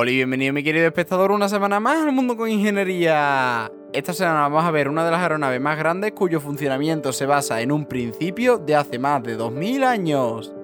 Hola y bienvenido mi querido espectador una semana más al mundo con ingeniería. Esta semana vamos a ver una de las aeronaves más grandes cuyo funcionamiento se basa en un principio de hace más de 2000 años.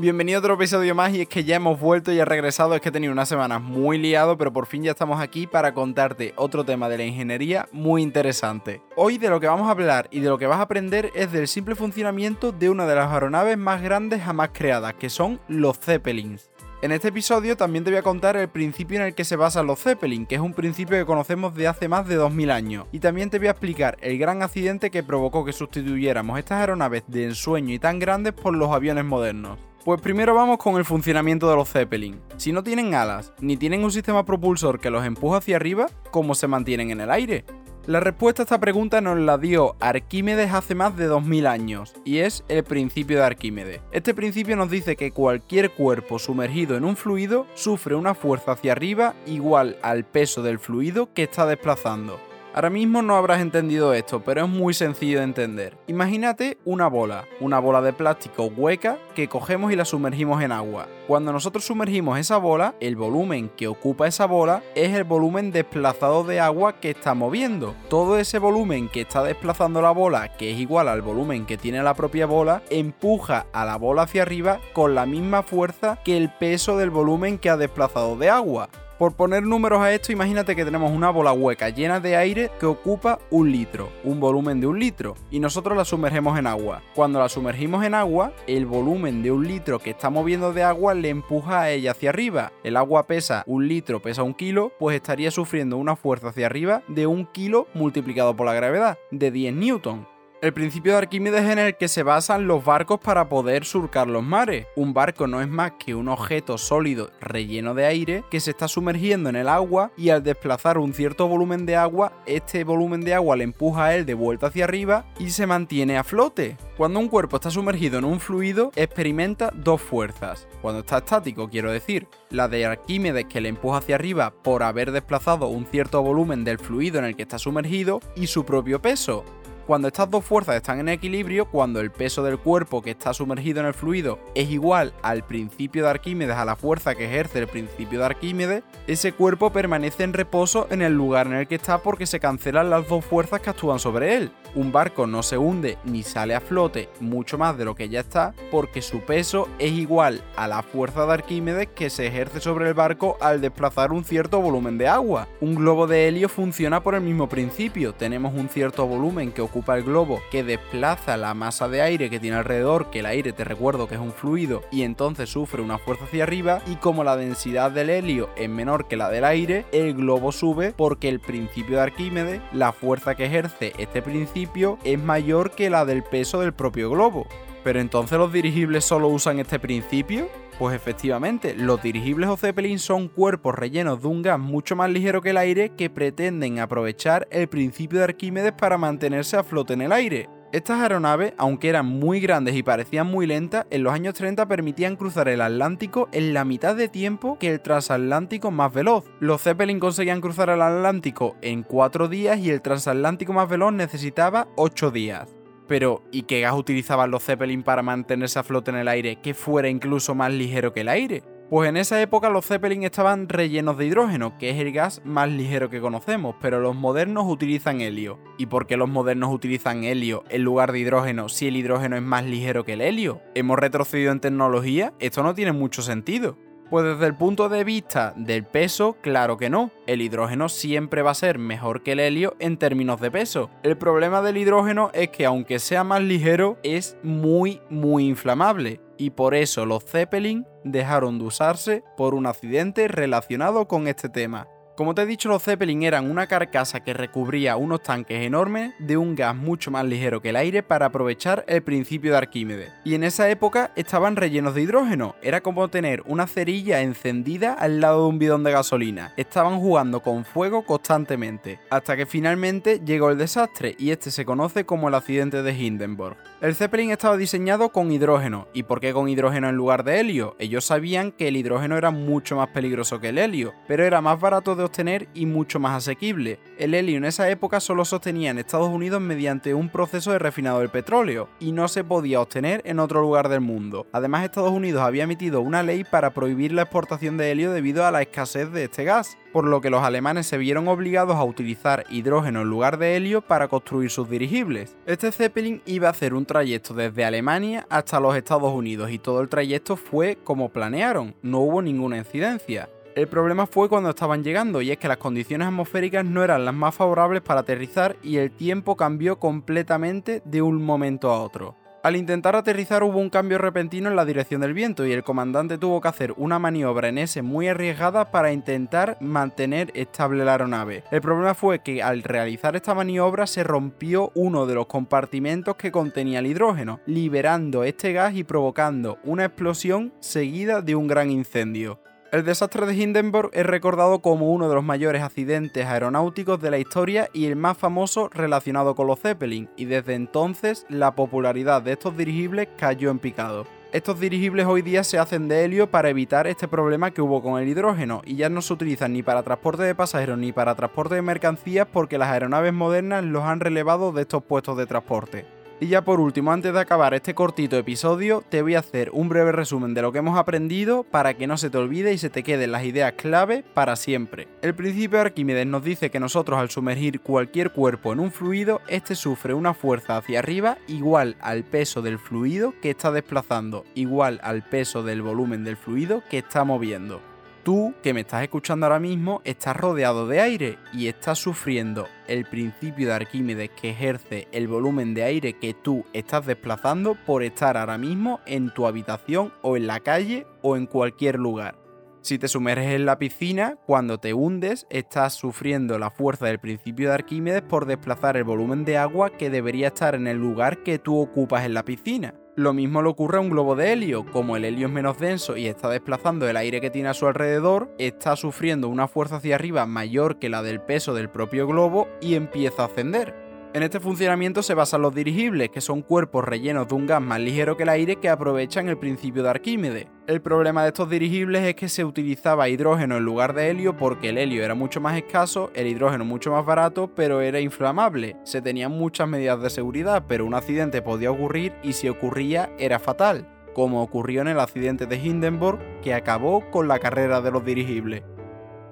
Bienvenido a otro episodio más y es que ya hemos vuelto y he regresado, es que he tenido unas semanas muy liado, pero por fin ya estamos aquí para contarte otro tema de la ingeniería muy interesante. Hoy de lo que vamos a hablar y de lo que vas a aprender es del simple funcionamiento de una de las aeronaves más grandes jamás creadas, que son los Zeppelins. En este episodio también te voy a contar el principio en el que se basan los Zeppelin, que es un principio que conocemos de hace más de 2000 años. Y también te voy a explicar el gran accidente que provocó que sustituyéramos estas aeronaves de ensueño y tan grandes por los aviones modernos. Pues primero vamos con el funcionamiento de los Zeppelin. Si no tienen alas, ni tienen un sistema propulsor que los empuja hacia arriba, ¿cómo se mantienen en el aire? La respuesta a esta pregunta nos la dio Arquímedes hace más de 2000 años, y es el principio de Arquímedes. Este principio nos dice que cualquier cuerpo sumergido en un fluido sufre una fuerza hacia arriba igual al peso del fluido que está desplazando. Ahora mismo no habrás entendido esto, pero es muy sencillo de entender. Imagínate una bola, una bola de plástico hueca que cogemos y la sumergimos en agua. Cuando nosotros sumergimos esa bola, el volumen que ocupa esa bola es el volumen desplazado de agua que está moviendo. Todo ese volumen que está desplazando la bola, que es igual al volumen que tiene la propia bola, empuja a la bola hacia arriba con la misma fuerza que el peso del volumen que ha desplazado de agua. Por poner números a esto, imagínate que tenemos una bola hueca llena de aire que ocupa un litro, un volumen de un litro, y nosotros la sumergemos en agua. Cuando la sumergimos en agua, el volumen de un litro que está moviendo de agua le empuja a ella hacia arriba. El agua pesa un litro, pesa un kilo, pues estaría sufriendo una fuerza hacia arriba de un kilo multiplicado por la gravedad, de 10 newton. El principio de Arquímedes es en el que se basan los barcos para poder surcar los mares. Un barco no es más que un objeto sólido relleno de aire que se está sumergiendo en el agua y al desplazar un cierto volumen de agua, este volumen de agua le empuja a él de vuelta hacia arriba y se mantiene a flote. Cuando un cuerpo está sumergido en un fluido, experimenta dos fuerzas. Cuando está estático, quiero decir, la de Arquímedes que le empuja hacia arriba por haber desplazado un cierto volumen del fluido en el que está sumergido y su propio peso, cuando estas dos fuerzas están en equilibrio, cuando el peso del cuerpo que está sumergido en el fluido es igual al principio de Arquímedes, a la fuerza que ejerce el principio de Arquímedes, ese cuerpo permanece en reposo en el lugar en el que está porque se cancelan las dos fuerzas que actúan sobre él. Un barco no se hunde ni sale a flote mucho más de lo que ya está porque su peso es igual a la fuerza de Arquímedes que se ejerce sobre el barco al desplazar un cierto volumen de agua. Un globo de helio funciona por el mismo principio, tenemos un cierto volumen que ocupa el globo que desplaza la masa de aire que tiene alrededor, que el aire te recuerdo que es un fluido, y entonces sufre una fuerza hacia arriba, y como la densidad del helio es menor que la del aire, el globo sube porque el principio de Arquímedes, la fuerza que ejerce este principio, es mayor que la del peso del propio globo. Pero entonces los dirigibles solo usan este principio? Pues efectivamente, los dirigibles o Zeppelin son cuerpos rellenos de un gas mucho más ligero que el aire que pretenden aprovechar el principio de Arquímedes para mantenerse a flote en el aire. Estas aeronaves, aunque eran muy grandes y parecían muy lentas, en los años 30 permitían cruzar el Atlántico en la mitad de tiempo que el transatlántico más veloz. Los Zeppelin conseguían cruzar el Atlántico en 4 días y el transatlántico más veloz necesitaba 8 días. Pero, ¿y qué gas utilizaban los Zeppelin para mantenerse a flote en el aire que fuera incluso más ligero que el aire? Pues en esa época los Zeppelin estaban rellenos de hidrógeno, que es el gas más ligero que conocemos, pero los modernos utilizan helio. ¿Y por qué los modernos utilizan helio en lugar de hidrógeno si el hidrógeno es más ligero que el helio? ¿Hemos retrocedido en tecnología? Esto no tiene mucho sentido. Pues desde el punto de vista del peso, claro que no. El hidrógeno siempre va a ser mejor que el helio en términos de peso. El problema del hidrógeno es que aunque sea más ligero, es muy, muy inflamable. Y por eso los Zeppelin dejaron de usarse por un accidente relacionado con este tema. Como te he dicho, los Zeppelin eran una carcasa que recubría unos tanques enormes de un gas mucho más ligero que el aire para aprovechar el principio de Arquímedes. Y en esa época estaban rellenos de hidrógeno, era como tener una cerilla encendida al lado de un bidón de gasolina. Estaban jugando con fuego constantemente, hasta que finalmente llegó el desastre y este se conoce como el accidente de Hindenburg. El Zeppelin estaba diseñado con hidrógeno. ¿Y por qué con hidrógeno en lugar de helio? Ellos sabían que el hidrógeno era mucho más peligroso que el helio, pero era más barato de y mucho más asequible. El helio en esa época solo se en Estados Unidos mediante un proceso de refinado del petróleo y no se podía obtener en otro lugar del mundo. Además, Estados Unidos había emitido una ley para prohibir la exportación de helio debido a la escasez de este gas, por lo que los alemanes se vieron obligados a utilizar hidrógeno en lugar de helio para construir sus dirigibles. Este Zeppelin iba a hacer un trayecto desde Alemania hasta los Estados Unidos y todo el trayecto fue como planearon, no hubo ninguna incidencia. El problema fue cuando estaban llegando y es que las condiciones atmosféricas no eran las más favorables para aterrizar y el tiempo cambió completamente de un momento a otro. Al intentar aterrizar hubo un cambio repentino en la dirección del viento y el comandante tuvo que hacer una maniobra en ese muy arriesgada para intentar mantener estable la aeronave. El problema fue que al realizar esta maniobra se rompió uno de los compartimentos que contenía el hidrógeno, liberando este gas y provocando una explosión seguida de un gran incendio. El desastre de Hindenburg es recordado como uno de los mayores accidentes aeronáuticos de la historia y el más famoso relacionado con los Zeppelin, y desde entonces la popularidad de estos dirigibles cayó en picado. Estos dirigibles hoy día se hacen de helio para evitar este problema que hubo con el hidrógeno y ya no se utilizan ni para transporte de pasajeros ni para transporte de mercancías porque las aeronaves modernas los han relevado de estos puestos de transporte. Y ya por último, antes de acabar este cortito episodio, te voy a hacer un breve resumen de lo que hemos aprendido para que no se te olvide y se te queden las ideas clave para siempre. El principio de Arquímedes nos dice que nosotros al sumergir cualquier cuerpo en un fluido, este sufre una fuerza hacia arriba igual al peso del fluido que está desplazando, igual al peso del volumen del fluido que está moviendo tú que me estás escuchando ahora mismo estás rodeado de aire y estás sufriendo el principio de Arquímedes que ejerce el volumen de aire que tú estás desplazando por estar ahora mismo en tu habitación o en la calle o en cualquier lugar. Si te sumerges en la piscina, cuando te hundes, estás sufriendo la fuerza del principio de Arquímedes por desplazar el volumen de agua que debería estar en el lugar que tú ocupas en la piscina. Lo mismo le ocurre a un globo de helio, como el helio es menos denso y está desplazando el aire que tiene a su alrededor, está sufriendo una fuerza hacia arriba mayor que la del peso del propio globo y empieza a ascender. En este funcionamiento se basan los dirigibles, que son cuerpos rellenos de un gas más ligero que el aire que aprovechan el principio de Arquímedes. El problema de estos dirigibles es que se utilizaba hidrógeno en lugar de helio porque el helio era mucho más escaso, el hidrógeno mucho más barato, pero era inflamable. Se tenían muchas medidas de seguridad, pero un accidente podía ocurrir y si ocurría era fatal, como ocurrió en el accidente de Hindenburg que acabó con la carrera de los dirigibles.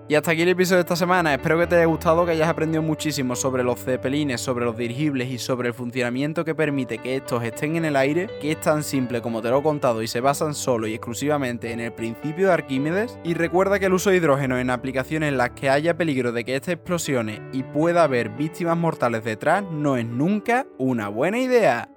Y hasta aquí el episodio de esta semana. Espero que te haya gustado, que hayas aprendido muchísimo sobre los zeppelines, sobre los dirigibles y sobre el funcionamiento que permite que estos estén en el aire, que es tan simple como te lo he contado y se basan solo y exclusivamente en el principio de Arquímedes. Y recuerda que el uso de hidrógeno en aplicaciones en las que haya peligro de que éste explosione y pueda haber víctimas mortales detrás no es nunca una buena idea.